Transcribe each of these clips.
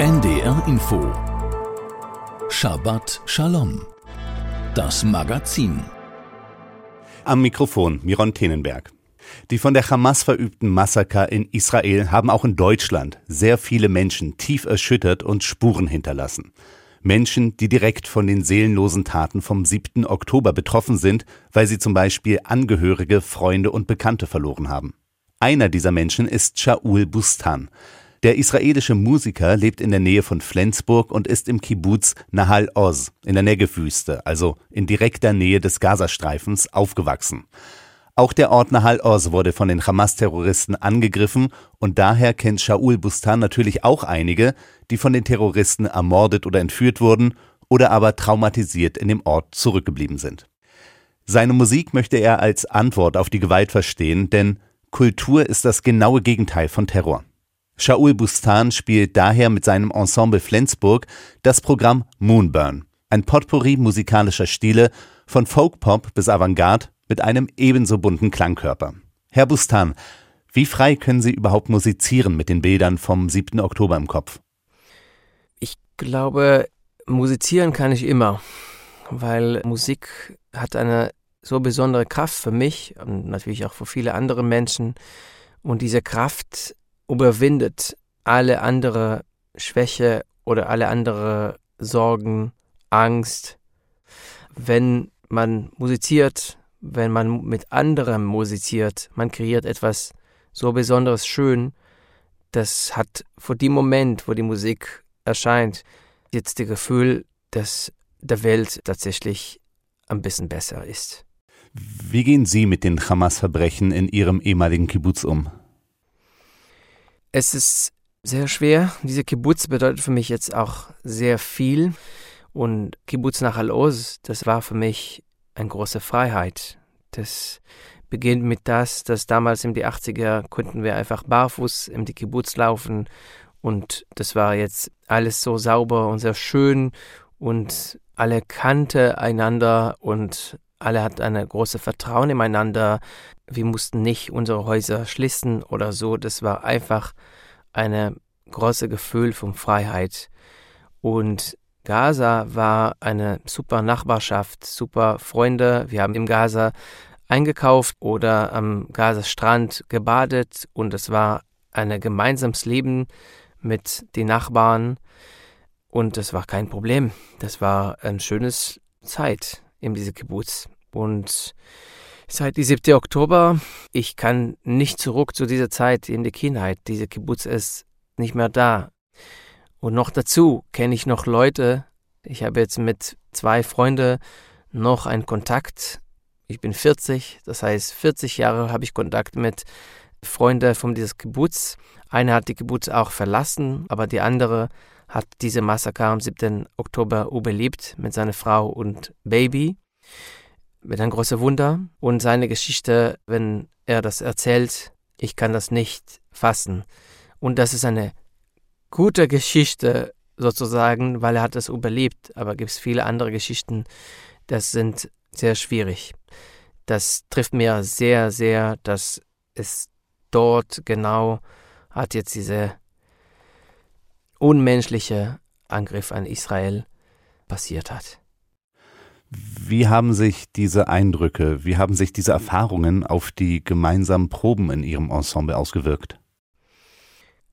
NDR Info Shabbat Shalom Das Magazin Am Mikrofon Miron Tenenberg. Die von der Hamas verübten Massaker in Israel haben auch in Deutschland sehr viele Menschen tief erschüttert und Spuren hinterlassen. Menschen, die direkt von den seelenlosen Taten vom 7. Oktober betroffen sind, weil sie zum Beispiel Angehörige, Freunde und Bekannte verloren haben. Einer dieser Menschen ist Shaul Bustan. Der israelische Musiker lebt in der Nähe von Flensburg und ist im Kibbutz Nahal Oz in der Negev-Wüste, also in direkter Nähe des Gazastreifens, aufgewachsen. Auch der Ort Nahal Oz wurde von den Hamas-Terroristen angegriffen und daher kennt Shaul Bustan natürlich auch einige, die von den Terroristen ermordet oder entführt wurden oder aber traumatisiert in dem Ort zurückgeblieben sind. Seine Musik möchte er als Antwort auf die Gewalt verstehen, denn Kultur ist das genaue Gegenteil von Terror. Shaul Bustan spielt daher mit seinem Ensemble Flensburg das Programm Moonburn, ein Potpourri musikalischer Stile von Folkpop bis Avantgarde mit einem ebenso bunten Klangkörper. Herr Bustan, wie frei können Sie überhaupt musizieren mit den Bildern vom 7. Oktober im Kopf? Ich glaube, musizieren kann ich immer, weil Musik hat eine so besondere Kraft für mich und natürlich auch für viele andere Menschen. Und diese Kraft überwindet alle andere Schwäche oder alle andere Sorgen, Angst. Wenn man musiziert, wenn man mit anderem musiziert, man kreiert etwas so Besonderes schön, das hat vor dem Moment, wo die Musik erscheint, jetzt das Gefühl, dass der Welt tatsächlich ein bisschen besser ist. Wie gehen Sie mit den Hamas-Verbrechen in Ihrem ehemaligen Kibbutz um? Es ist sehr schwer. Diese Kibbutz bedeutet für mich jetzt auch sehr viel. Und Kibbutz nach Al-Oz, das war für mich eine große Freiheit. Das beginnt mit das, dass damals in die 80er konnten wir einfach barfuß in die Kibbutz laufen und das war jetzt alles so sauber und sehr schön und alle kannten einander und alle hatten eine große Vertrauen ineinander. Wir mussten nicht unsere Häuser schließen oder so. Das war einfach ein großes Gefühl von Freiheit. Und Gaza war eine super Nachbarschaft, super Freunde. Wir haben im Gaza eingekauft oder am Gaza-Strand gebadet und es war ein gemeinsames Leben mit den Nachbarn und das war kein Problem. Das war eine schöne Zeit in diesem Kibbutz. Und seit dem 7. Oktober, ich kann nicht zurück zu dieser Zeit in die Kindheit. Dieser Kibbutz ist nicht mehr da. Und noch dazu kenne ich noch Leute. Ich habe jetzt mit zwei Freunden noch einen Kontakt. Ich bin 40, das heißt 40 Jahre habe ich Kontakt mit Freunden von diesem Kibbutz. Einer hat die Kibbutz auch verlassen, aber die andere hat diese Massaker am 7. Oktober überlebt mit seiner Frau und Baby mit einem großen Wunder. Und seine Geschichte, wenn er das erzählt, ich kann das nicht fassen. Und das ist eine gute Geschichte sozusagen, weil er hat es überlebt. Aber gibt es viele andere Geschichten, das sind sehr schwierig. Das trifft mir sehr, sehr, dass es dort genau hat jetzt diese unmenschliche Angriff an Israel passiert hat. Wie haben sich diese Eindrücke, wie haben sich diese Erfahrungen auf die gemeinsamen Proben in Ihrem Ensemble ausgewirkt?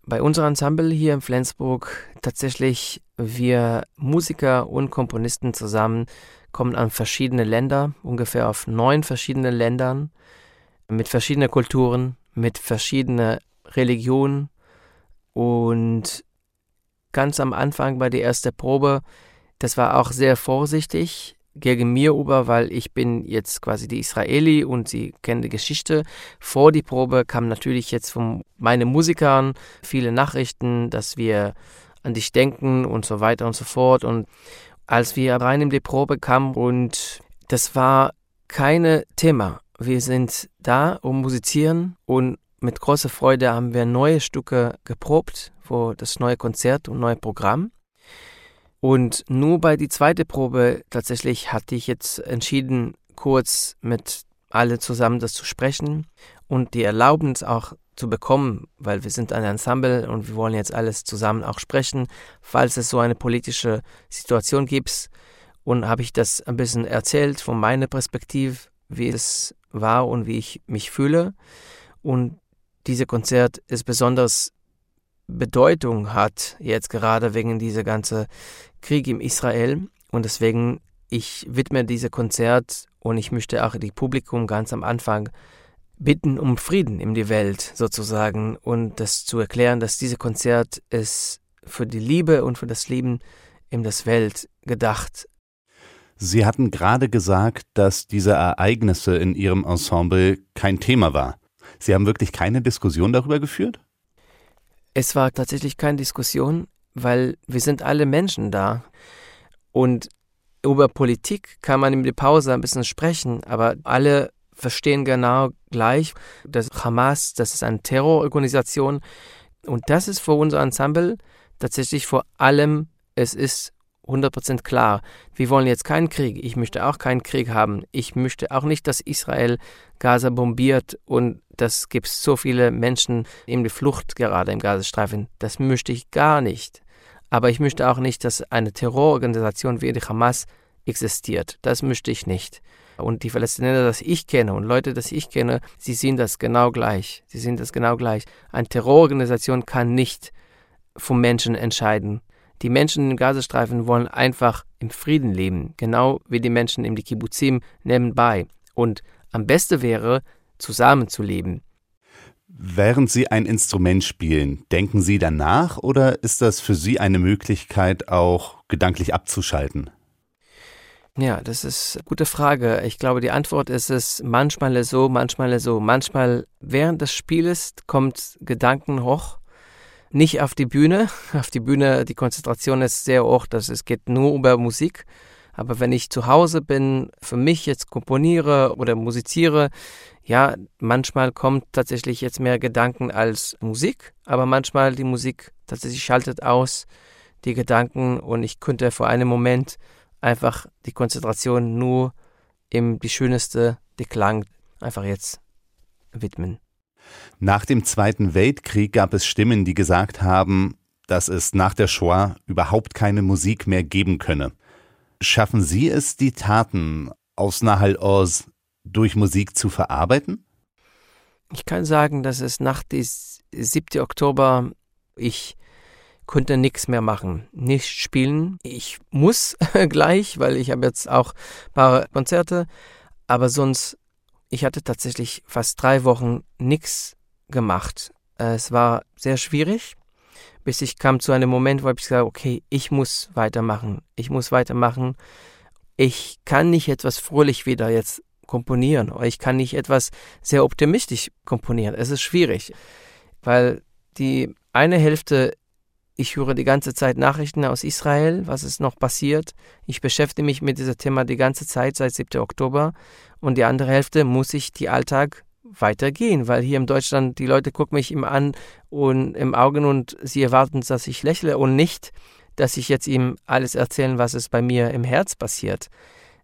Bei unserem Ensemble hier in Flensburg tatsächlich wir Musiker und Komponisten zusammen kommen an verschiedene Länder, ungefähr auf neun verschiedene Ländern, mit verschiedenen Kulturen, mit verschiedenen Religionen. Und ganz am Anfang bei der ersten Probe, das war auch sehr vorsichtig gegen mir über, weil ich bin jetzt quasi die Israeli und sie kennen die Geschichte. Vor die Probe kamen natürlich jetzt von meinen Musikern viele Nachrichten, dass wir an dich denken und so weiter und so fort. Und als wir rein in die Probe kamen und das war keine Thema. Wir sind da, um musizieren und mit großer Freude haben wir neue Stücke geprobt für das neue Konzert und neue Programm. Und nur bei die zweite Probe tatsächlich hatte ich jetzt entschieden, kurz mit alle zusammen das zu sprechen und die Erlaubnis auch zu bekommen, weil wir sind ein Ensemble und wir wollen jetzt alles zusammen auch sprechen, falls es so eine politische Situation gibt. Und habe ich das ein bisschen erzählt von meiner Perspektive, wie es war und wie ich mich fühle. Und dieses Konzert ist besonders Bedeutung hat, jetzt gerade wegen dieser ganzen Krieg im Israel. Und deswegen, ich widme dieses Konzert und ich möchte auch die Publikum ganz am Anfang bitten um Frieden in die Welt sozusagen und das zu erklären, dass dieses Konzert ist für die Liebe und für das Leben in das Welt gedacht. Sie hatten gerade gesagt, dass diese Ereignisse in Ihrem Ensemble kein Thema war. Sie haben wirklich keine Diskussion darüber geführt? Es war tatsächlich keine Diskussion, weil wir sind alle Menschen da. Und über Politik kann man in der Pause ein bisschen sprechen, aber alle verstehen genau gleich, dass Hamas, das ist eine Terrororganisation und das ist für unser Ensemble tatsächlich vor allem, es ist 100% klar. Wir wollen jetzt keinen Krieg. Ich möchte auch keinen Krieg haben. Ich möchte auch nicht, dass Israel Gaza bombiert und das gibt so viele Menschen in die Flucht gerade im Gazastreifen. Das möchte ich gar nicht. Aber ich möchte auch nicht, dass eine Terrororganisation wie die Hamas existiert. Das möchte ich nicht. Und die Palästinenser, das ich kenne und Leute, das ich kenne, sie sehen das genau gleich. Sie sehen das genau gleich. Eine Terrororganisation kann nicht vom Menschen entscheiden. Die Menschen im Gazastreifen wollen einfach im Frieden leben, genau wie die Menschen im Kibbuzim nebenbei. Und am besten wäre, zusammenzuleben. Während Sie ein Instrument spielen, denken Sie danach oder ist das für Sie eine Möglichkeit, auch gedanklich abzuschalten? Ja, das ist eine gute Frage. Ich glaube, die Antwort ist es manchmal so, manchmal so. Manchmal während des Spieles kommt Gedanken hoch nicht auf die Bühne. Auf die Bühne, die Konzentration ist sehr hoch, dass es geht nur über Musik. Aber wenn ich zu Hause bin, für mich jetzt komponiere oder musiziere, ja, manchmal kommt tatsächlich jetzt mehr Gedanken als Musik, aber manchmal die Musik tatsächlich schaltet aus die Gedanken und ich könnte vor einem Moment einfach die Konzentration nur im die schönste, die Klang einfach jetzt widmen. Nach dem Zweiten Weltkrieg gab es Stimmen, die gesagt haben, dass es nach der Shoah überhaupt keine Musik mehr geben könne. Schaffen Sie es, die Taten aus Nahal Oz durch Musik zu verarbeiten? Ich kann sagen, dass es nach dem 7. Oktober ich konnte nichts mehr machen, nicht spielen. Ich muss gleich, weil ich habe jetzt auch ein paar Konzerte, aber sonst ich hatte tatsächlich fast drei Wochen nichts gemacht. Es war sehr schwierig, bis ich kam zu einem Moment, wo ich gesagt okay, ich muss weitermachen. Ich muss weitermachen. Ich kann nicht etwas fröhlich wieder jetzt komponieren ich kann nicht etwas sehr optimistisch komponieren. Es ist schwierig, weil die eine Hälfte ich höre die ganze Zeit Nachrichten aus Israel, was ist noch passiert. Ich beschäftige mich mit diesem Thema die ganze Zeit seit 7. Oktober. Und die andere Hälfte muss ich die Alltag weitergehen, weil hier in Deutschland die Leute gucken mich immer an und im Augen und sie erwarten, dass ich lächle und nicht, dass ich jetzt ihm alles erzähle, was es bei mir im Herz passiert.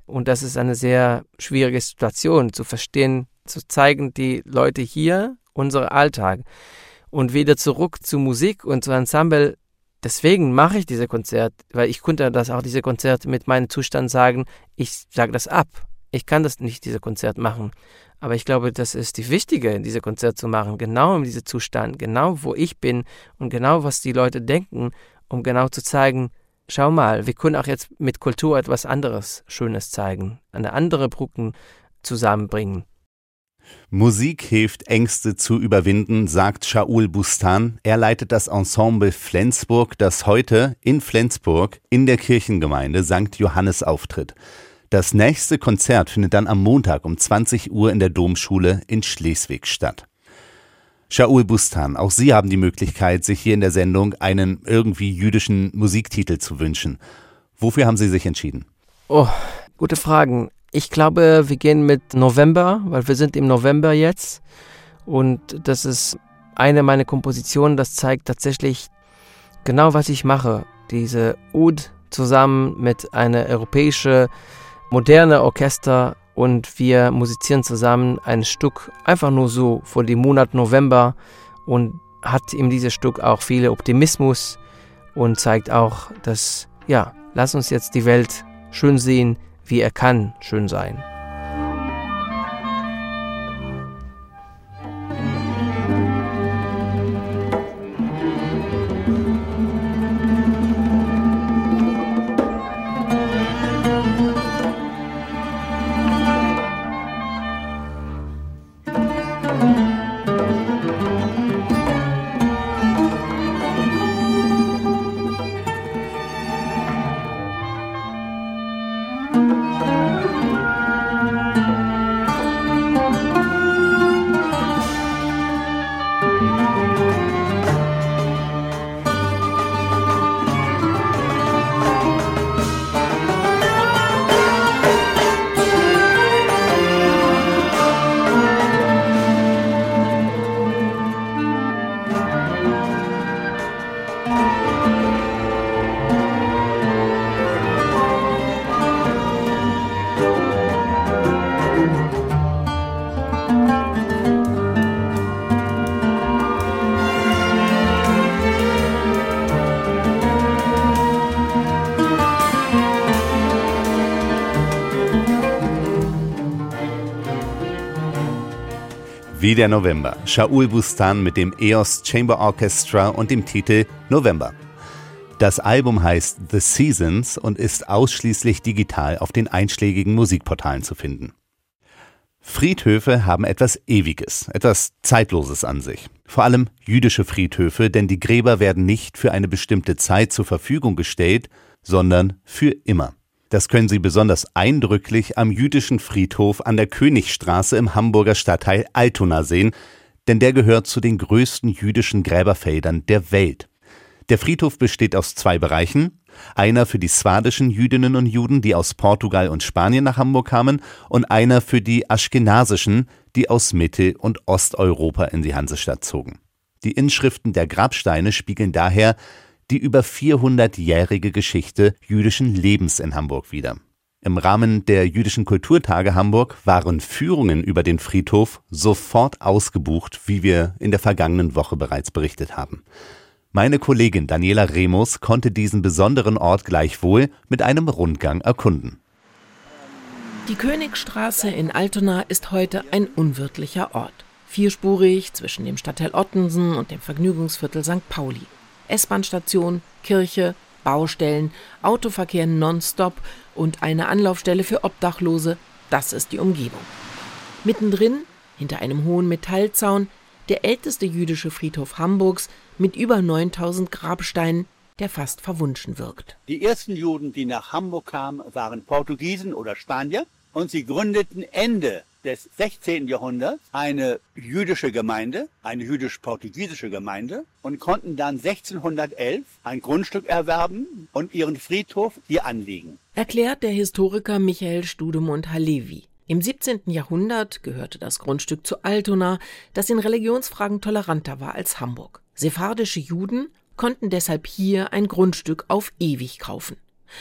Und das ist eine sehr schwierige Situation zu verstehen, zu zeigen, die Leute hier, unser Alltag. Und wieder zurück zu Musik und zu Ensemble deswegen mache ich diese Konzert, weil ich konnte das auch diese Konzert mit meinem Zustand sagen, ich sage das ab. Ich kann das nicht, diese Konzert machen. Aber ich glaube, das ist die Wichtige, diese Konzert zu machen, genau in diesem Zustand, genau wo ich bin und genau was die Leute denken, um genau zu zeigen, schau mal, wir können auch jetzt mit Kultur etwas anderes Schönes zeigen, eine andere Brücken zusammenbringen. Musik hilft, Ängste zu überwinden, sagt Shaul Bustan. Er leitet das Ensemble Flensburg, das heute in Flensburg in der Kirchengemeinde St. Johannes auftritt. Das nächste Konzert findet dann am Montag um 20 Uhr in der Domschule in Schleswig statt. Shaul Bustan, auch Sie haben die Möglichkeit, sich hier in der Sendung einen irgendwie jüdischen Musiktitel zu wünschen. Wofür haben Sie sich entschieden? Oh, gute Fragen. Ich glaube, wir gehen mit November, weil wir sind im November jetzt. Und das ist eine meiner Kompositionen, das zeigt tatsächlich genau, was ich mache. Diese Oud zusammen mit einer europäischen moderne Orchester und wir musizieren zusammen ein Stück einfach nur so vor dem Monat November und hat in dieses Stück auch viel Optimismus und zeigt auch, dass, ja, lass uns jetzt die Welt schön sehen, wie er kann schön sein. Wie der November. Shaul Bustan mit dem EOS Chamber Orchestra und dem Titel November. Das Album heißt The Seasons und ist ausschließlich digital auf den einschlägigen Musikportalen zu finden. Friedhöfe haben etwas Ewiges, etwas Zeitloses an sich. Vor allem jüdische Friedhöfe, denn die Gräber werden nicht für eine bestimmte Zeit zur Verfügung gestellt, sondern für immer. Das können Sie besonders eindrücklich am jüdischen Friedhof an der Königstraße im Hamburger Stadtteil Altona sehen, denn der gehört zu den größten jüdischen Gräberfeldern der Welt. Der Friedhof besteht aus zwei Bereichen, einer für die swadischen Jüdinnen und Juden, die aus Portugal und Spanien nach Hamburg kamen, und einer für die aschkenasischen, die aus Mittel- und Osteuropa in die Hansestadt zogen. Die Inschriften der Grabsteine spiegeln daher die über 400-jährige Geschichte jüdischen Lebens in Hamburg wider. Im Rahmen der Jüdischen Kulturtage Hamburg waren Führungen über den Friedhof sofort ausgebucht, wie wir in der vergangenen Woche bereits berichtet haben. Meine Kollegin Daniela Remus konnte diesen besonderen Ort gleichwohl mit einem Rundgang erkunden. Die Königstraße in Altona ist heute ein unwirtlicher Ort. Vierspurig zwischen dem Stadtteil Ottensen und dem Vergnügungsviertel St. Pauli. S-Bahn-Station, Kirche, Baustellen, Autoverkehr nonstop und eine Anlaufstelle für Obdachlose, das ist die Umgebung. Mittendrin, hinter einem hohen Metallzaun, der älteste jüdische Friedhof Hamburgs mit über 9000 Grabsteinen, der fast verwunschen wirkt. Die ersten Juden, die nach Hamburg kamen, waren Portugiesen oder Spanier und sie gründeten Ende des 16. Jahrhunderts eine jüdische Gemeinde, eine jüdisch-portugiesische Gemeinde und konnten dann 1611 ein Grundstück erwerben und ihren Friedhof hier anlegen. Erklärt der Historiker Michael Studemund Halevi. Im 17. Jahrhundert gehörte das Grundstück zu Altona, das in Religionsfragen toleranter war als Hamburg. Sephardische Juden konnten deshalb hier ein Grundstück auf ewig kaufen.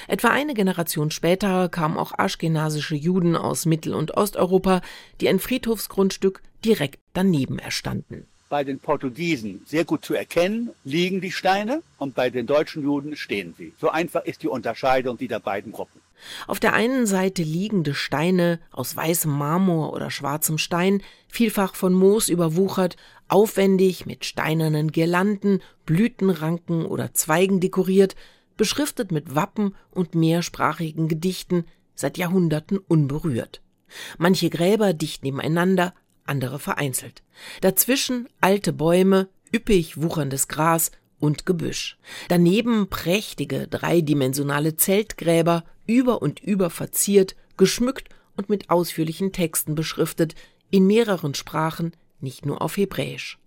Etwa eine Generation später kamen auch aschkenasische Juden aus Mittel- und Osteuropa, die ein Friedhofsgrundstück direkt daneben erstanden. Bei den Portugiesen sehr gut zu erkennen liegen die Steine und bei den deutschen Juden stehen sie. So einfach ist die Unterscheidung dieser beiden Gruppen. Auf der einen Seite liegende Steine aus weißem Marmor oder schwarzem Stein, vielfach von Moos überwuchert, aufwendig mit steinernen Girlanden, Blütenranken oder Zweigen dekoriert, beschriftet mit Wappen und mehrsprachigen Gedichten, seit Jahrhunderten unberührt. Manche Gräber dicht nebeneinander, andere vereinzelt. Dazwischen alte Bäume, üppig wucherndes Gras und Gebüsch. Daneben prächtige dreidimensionale Zeltgräber, über und über verziert, geschmückt und mit ausführlichen Texten beschriftet, in mehreren Sprachen, nicht nur auf Hebräisch.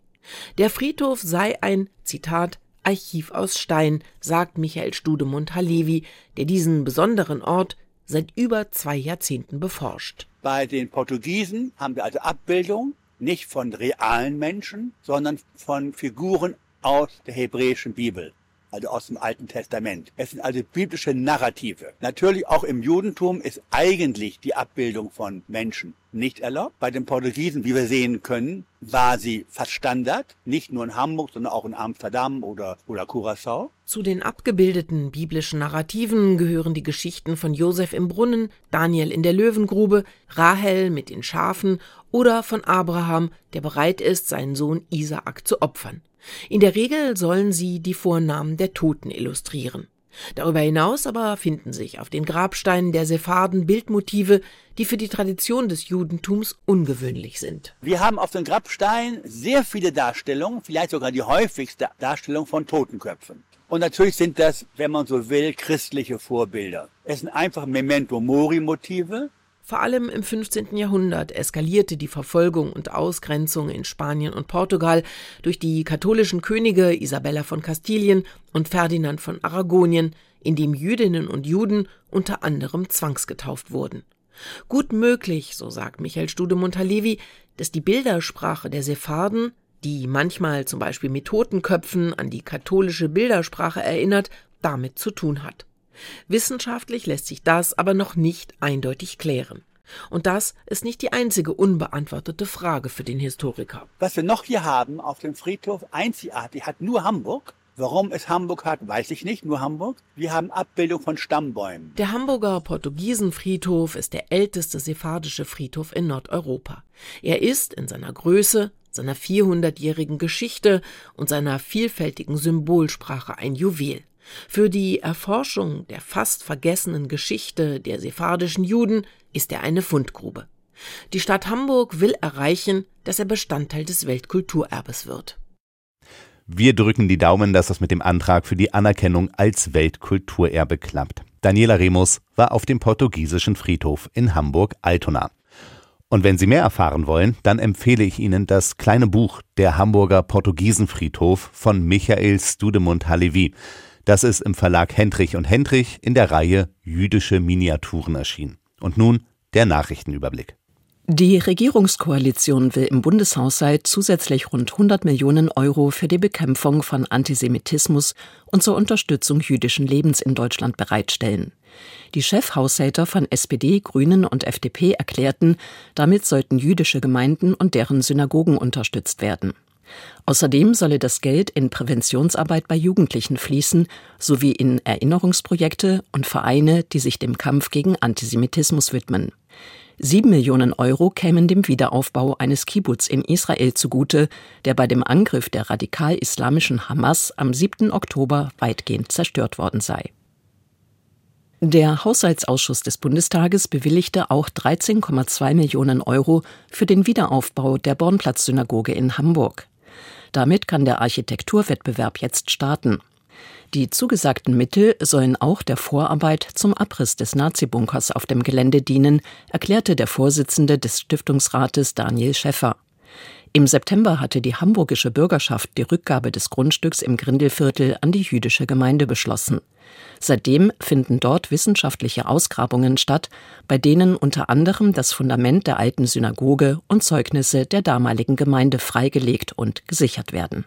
Der Friedhof sei ein, Zitat, Archiv aus Stein, sagt Michael Studemund Halevi, der diesen besonderen Ort seit über zwei Jahrzehnten beforscht. Bei den Portugiesen haben wir also Abbildungen nicht von realen Menschen, sondern von Figuren aus der hebräischen Bibel. Also aus dem Alten Testament. Es sind also biblische Narrative. Natürlich auch im Judentum ist eigentlich die Abbildung von Menschen nicht erlaubt. Bei den Portugiesen, wie wir sehen können, war sie fast Standard, nicht nur in Hamburg, sondern auch in Amsterdam oder, oder Curaçao. Zu den abgebildeten biblischen Narrativen gehören die Geschichten von Josef im Brunnen, Daniel in der Löwengrube, Rahel mit den Schafen oder von Abraham, der bereit ist, seinen Sohn Isaak zu opfern. In der Regel sollen sie die Vornamen der Toten illustrieren. Darüber hinaus aber finden sich auf den Grabsteinen der Sepharden Bildmotive, die für die Tradition des Judentums ungewöhnlich sind. Wir haben auf den Grabsteinen sehr viele Darstellungen, vielleicht sogar die häufigste Darstellung von Totenköpfen. Und natürlich sind das, wenn man so will, christliche Vorbilder. Es sind einfach Memento Mori Motive, vor allem im 15. Jahrhundert eskalierte die Verfolgung und Ausgrenzung in Spanien und Portugal durch die katholischen Könige Isabella von Kastilien und Ferdinand von Aragonien, in dem Jüdinnen und Juden unter anderem zwangsgetauft wurden. Gut möglich, so sagt Michael Stude-Montalevi, dass die Bildersprache der Sepharden, die manchmal zum Beispiel mit Totenköpfen an die katholische Bildersprache erinnert, damit zu tun hat. Wissenschaftlich lässt sich das aber noch nicht eindeutig klären. Und das ist nicht die einzige unbeantwortete Frage für den Historiker. Was wir noch hier haben auf dem Friedhof, einzigartig, hat nur Hamburg. Warum es Hamburg hat, weiß ich nicht, nur Hamburg. Wir haben Abbildung von Stammbäumen. Der Hamburger Portugiesenfriedhof ist der älteste sephardische Friedhof in Nordeuropa. Er ist in seiner Größe, seiner 400-jährigen Geschichte und seiner vielfältigen Symbolsprache ein Juwel. Für die Erforschung der fast vergessenen Geschichte der sephardischen Juden ist er eine Fundgrube. Die Stadt Hamburg will erreichen, dass er Bestandteil des Weltkulturerbes wird. Wir drücken die Daumen, dass das mit dem Antrag für die Anerkennung als Weltkulturerbe klappt. Daniela Remus war auf dem portugiesischen Friedhof in Hamburg-Altona. Und wenn Sie mehr erfahren wollen, dann empfehle ich Ihnen das kleine Buch Der Hamburger Portugiesenfriedhof von Michael Studemund Halevi. Das ist im Verlag Hendrich und Hendrich in der Reihe Jüdische Miniaturen erschienen. Und nun der Nachrichtenüberblick. Die Regierungskoalition will im Bundeshaushalt zusätzlich rund 100 Millionen Euro für die Bekämpfung von Antisemitismus und zur Unterstützung jüdischen Lebens in Deutschland bereitstellen. Die Chefhaushälter von SPD, Grünen und FDP erklärten, damit sollten jüdische Gemeinden und deren Synagogen unterstützt werden. Außerdem solle das Geld in Präventionsarbeit bei Jugendlichen fließen, sowie in Erinnerungsprojekte und Vereine, die sich dem Kampf gegen Antisemitismus widmen. Sieben Millionen Euro kämen dem Wiederaufbau eines Kibbutz in Israel zugute, der bei dem Angriff der radikal-islamischen Hamas am 7. Oktober weitgehend zerstört worden sei. Der Haushaltsausschuss des Bundestages bewilligte auch 13,2 Millionen Euro für den Wiederaufbau der Bornplatz-Synagoge in Hamburg. Damit kann der Architekturwettbewerb jetzt starten. Die zugesagten Mittel sollen auch der Vorarbeit zum Abriss des Nazi-Bunkers auf dem Gelände dienen, erklärte der Vorsitzende des Stiftungsrates Daniel Schäffer. Im September hatte die hamburgische Bürgerschaft die Rückgabe des Grundstücks im Grindelviertel an die jüdische Gemeinde beschlossen. Seitdem finden dort wissenschaftliche Ausgrabungen statt, bei denen unter anderem das Fundament der alten Synagoge und Zeugnisse der damaligen Gemeinde freigelegt und gesichert werden.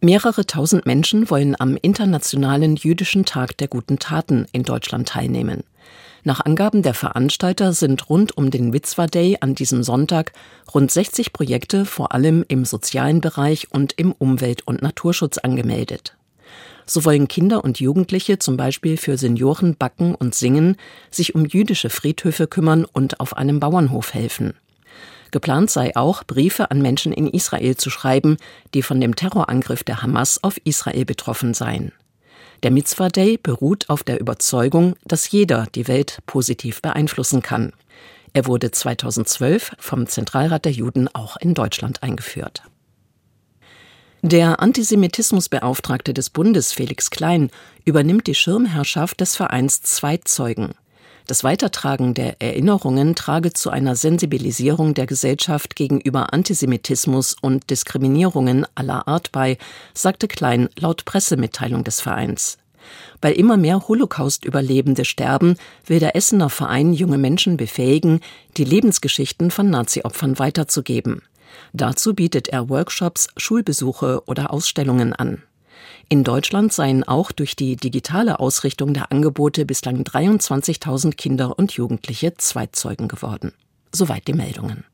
Mehrere tausend Menschen wollen am Internationalen Jüdischen Tag der guten Taten in Deutschland teilnehmen. Nach Angaben der Veranstalter sind rund um den Mitzvah Day an diesem Sonntag rund 60 Projekte vor allem im sozialen Bereich und im Umwelt- und Naturschutz angemeldet. So wollen Kinder und Jugendliche zum Beispiel für Senioren backen und singen, sich um jüdische Friedhöfe kümmern und auf einem Bauernhof helfen. Geplant sei auch, Briefe an Menschen in Israel zu schreiben, die von dem Terrorangriff der Hamas auf Israel betroffen seien. Der Mitzvah Day beruht auf der Überzeugung, dass jeder die Welt positiv beeinflussen kann. Er wurde 2012 vom Zentralrat der Juden auch in Deutschland eingeführt. Der Antisemitismusbeauftragte des Bundes Felix Klein übernimmt die Schirmherrschaft des Vereins Zweitzeugen. Das Weitertragen der Erinnerungen trage zu einer Sensibilisierung der Gesellschaft gegenüber Antisemitismus und Diskriminierungen aller Art bei, sagte Klein laut Pressemitteilung des Vereins. Weil immer mehr Holocaust-Überlebende sterben, will der Essener Verein junge Menschen befähigen, die Lebensgeschichten von Nazi-Opfern weiterzugeben. Dazu bietet er Workshops, Schulbesuche oder Ausstellungen an. In Deutschland seien auch durch die digitale Ausrichtung der Angebote bislang 23.000 Kinder und Jugendliche Zweitzeugen geworden. Soweit die Meldungen.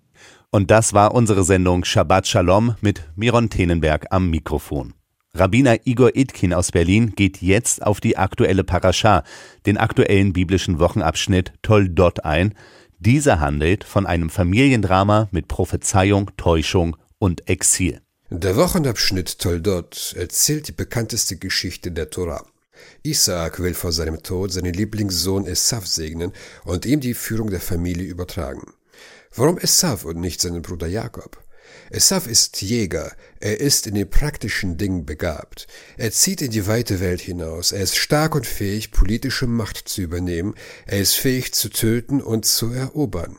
Und das war unsere Sendung Shabbat Shalom mit Miron Tenenberg am Mikrofon. Rabbiner Igor Itkin aus Berlin geht jetzt auf die aktuelle Parascha, den aktuellen biblischen Wochenabschnitt Toldot ein. Dieser handelt von einem Familiendrama mit Prophezeiung, Täuschung und Exil. Der Wochenabschnitt Toldot erzählt die bekannteste Geschichte der Tora. Isaak will vor seinem Tod seinen Lieblingssohn Esav segnen und ihm die Führung der Familie übertragen. Warum Esav und nicht seinen Bruder Jakob? Esav ist Jäger, er ist in den praktischen Dingen begabt. Er zieht in die weite Welt hinaus, er ist stark und fähig, politische Macht zu übernehmen, er ist fähig zu töten und zu erobern.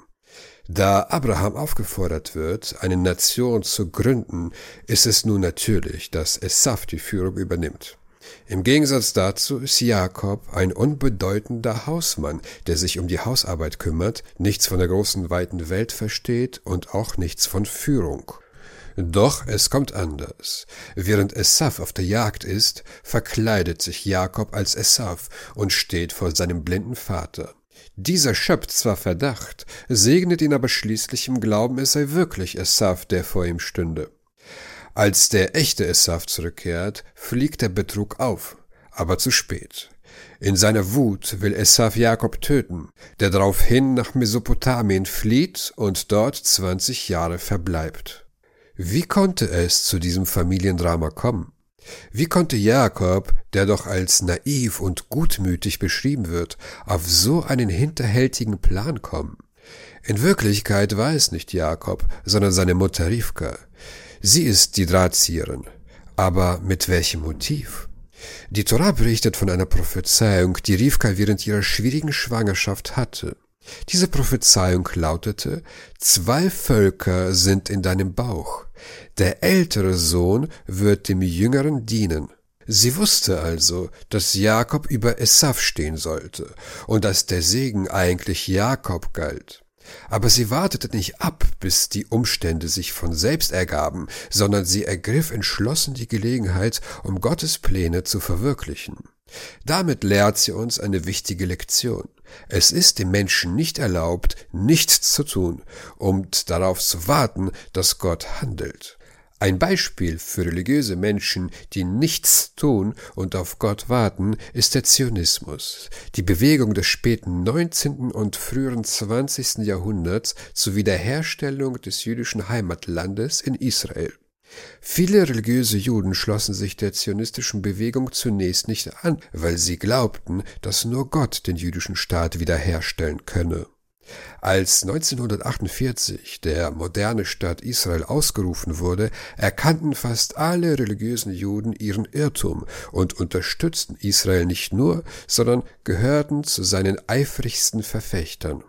Da Abraham aufgefordert wird, eine Nation zu gründen, ist es nun natürlich, dass Esav die Führung übernimmt. Im Gegensatz dazu ist Jakob ein unbedeutender Hausmann, der sich um die Hausarbeit kümmert, nichts von der großen weiten Welt versteht und auch nichts von Führung. Doch es kommt anders. Während Esav auf der Jagd ist, verkleidet sich Jakob als Esav und steht vor seinem blinden Vater. Dieser schöpft zwar Verdacht, segnet ihn aber schließlich im Glauben, es sei wirklich Esav, der vor ihm stünde. Als der echte Esav zurückkehrt, fliegt der Betrug auf, aber zu spät. In seiner Wut will Esav Jakob töten, der daraufhin nach Mesopotamien flieht und dort zwanzig Jahre verbleibt. Wie konnte es zu diesem Familiendrama kommen? Wie konnte Jakob, der doch als naiv und gutmütig beschrieben wird, auf so einen hinterhältigen Plan kommen? In Wirklichkeit war es nicht Jakob, sondern seine Mutter Rivka. Sie ist die Drahtzieherin. Aber mit welchem Motiv? Die Torah berichtet von einer Prophezeiung, die Rivka während ihrer schwierigen Schwangerschaft hatte. Diese Prophezeiung lautete, zwei Völker sind in deinem Bauch. Der ältere Sohn wird dem jüngeren dienen. Sie wusste also, dass Jakob über Esav stehen sollte und dass der Segen eigentlich Jakob galt. Aber sie wartete nicht ab, bis die Umstände sich von selbst ergaben, sondern sie ergriff entschlossen die Gelegenheit, um Gottes Pläne zu verwirklichen. Damit lehrt sie uns eine wichtige Lektion. Es ist dem Menschen nicht erlaubt, nichts zu tun, um darauf zu warten, dass Gott handelt. Ein Beispiel für religiöse Menschen, die nichts tun und auf Gott warten, ist der Zionismus, die Bewegung des späten 19. und früheren 20. Jahrhunderts zur Wiederherstellung des jüdischen Heimatlandes in Israel. Viele religiöse Juden schlossen sich der zionistischen Bewegung zunächst nicht an, weil sie glaubten, dass nur Gott den jüdischen Staat wiederherstellen könne. Als 1948 der moderne Staat Israel ausgerufen wurde, erkannten fast alle religiösen Juden ihren Irrtum und unterstützten Israel nicht nur, sondern gehörten zu seinen eifrigsten Verfechtern.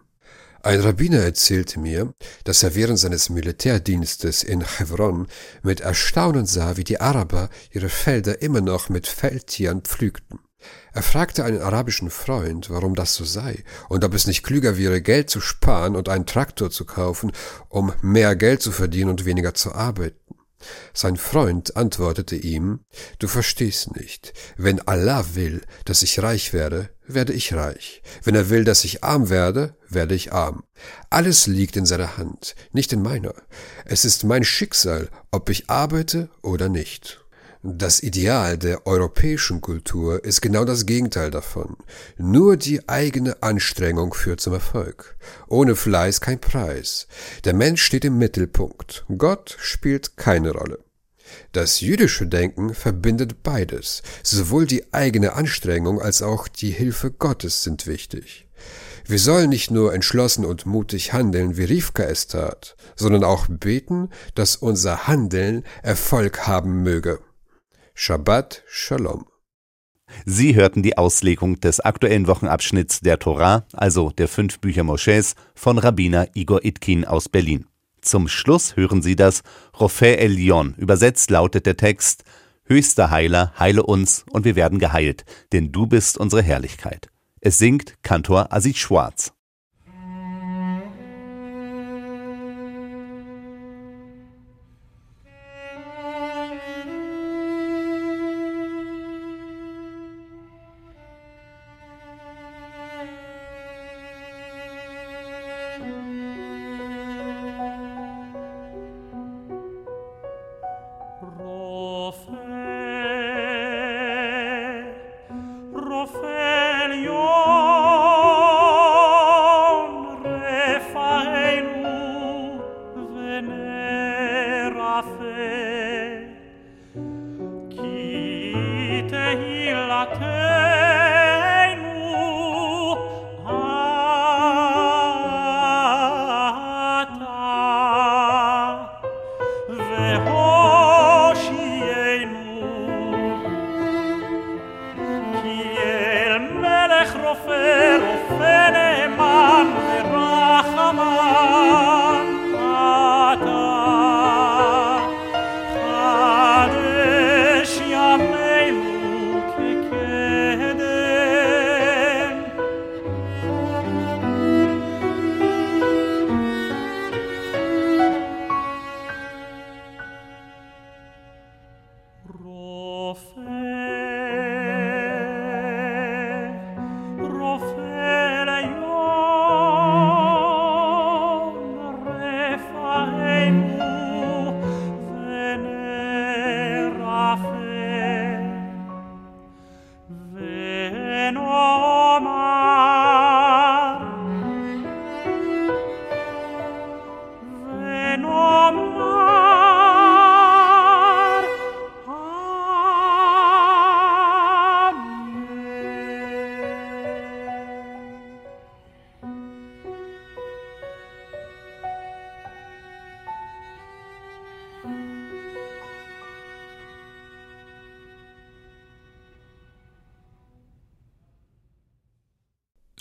Ein Rabbiner erzählte mir, dass er während seines Militärdienstes in Hebron mit Erstaunen sah, wie die Araber ihre Felder immer noch mit Feldtieren pflügten. Er fragte einen arabischen Freund, warum das so sei und ob es nicht klüger wäre, Geld zu sparen und einen Traktor zu kaufen, um mehr Geld zu verdienen und weniger zu arbeiten. Sein Freund antwortete ihm, Du verstehst nicht, wenn Allah will, dass ich reich werde, werde ich reich, wenn er will, dass ich arm werde, werde ich arm. Alles liegt in seiner Hand, nicht in meiner. Es ist mein Schicksal, ob ich arbeite oder nicht. Das Ideal der europäischen Kultur ist genau das Gegenteil davon. Nur die eigene Anstrengung führt zum Erfolg. Ohne Fleiß kein Preis. Der Mensch steht im Mittelpunkt. Gott spielt keine Rolle. Das jüdische Denken verbindet beides. Sowohl die eigene Anstrengung als auch die Hilfe Gottes sind wichtig. Wir sollen nicht nur entschlossen und mutig handeln, wie Rivka es tat, sondern auch beten, dass unser Handeln Erfolg haben möge. Shabbat Shalom. Sie hörten die Auslegung des aktuellen Wochenabschnitts der Torah, also der fünf Bücher Moschés, von Rabbiner Igor Itkin aus Berlin. Zum Schluss hören Sie das Rofe Elion. Übersetzt lautet der Text Höchster Heiler, heile uns und wir werden geheilt, denn du bist unsere Herrlichkeit. Es singt Kantor Asit Schwarz. Vater.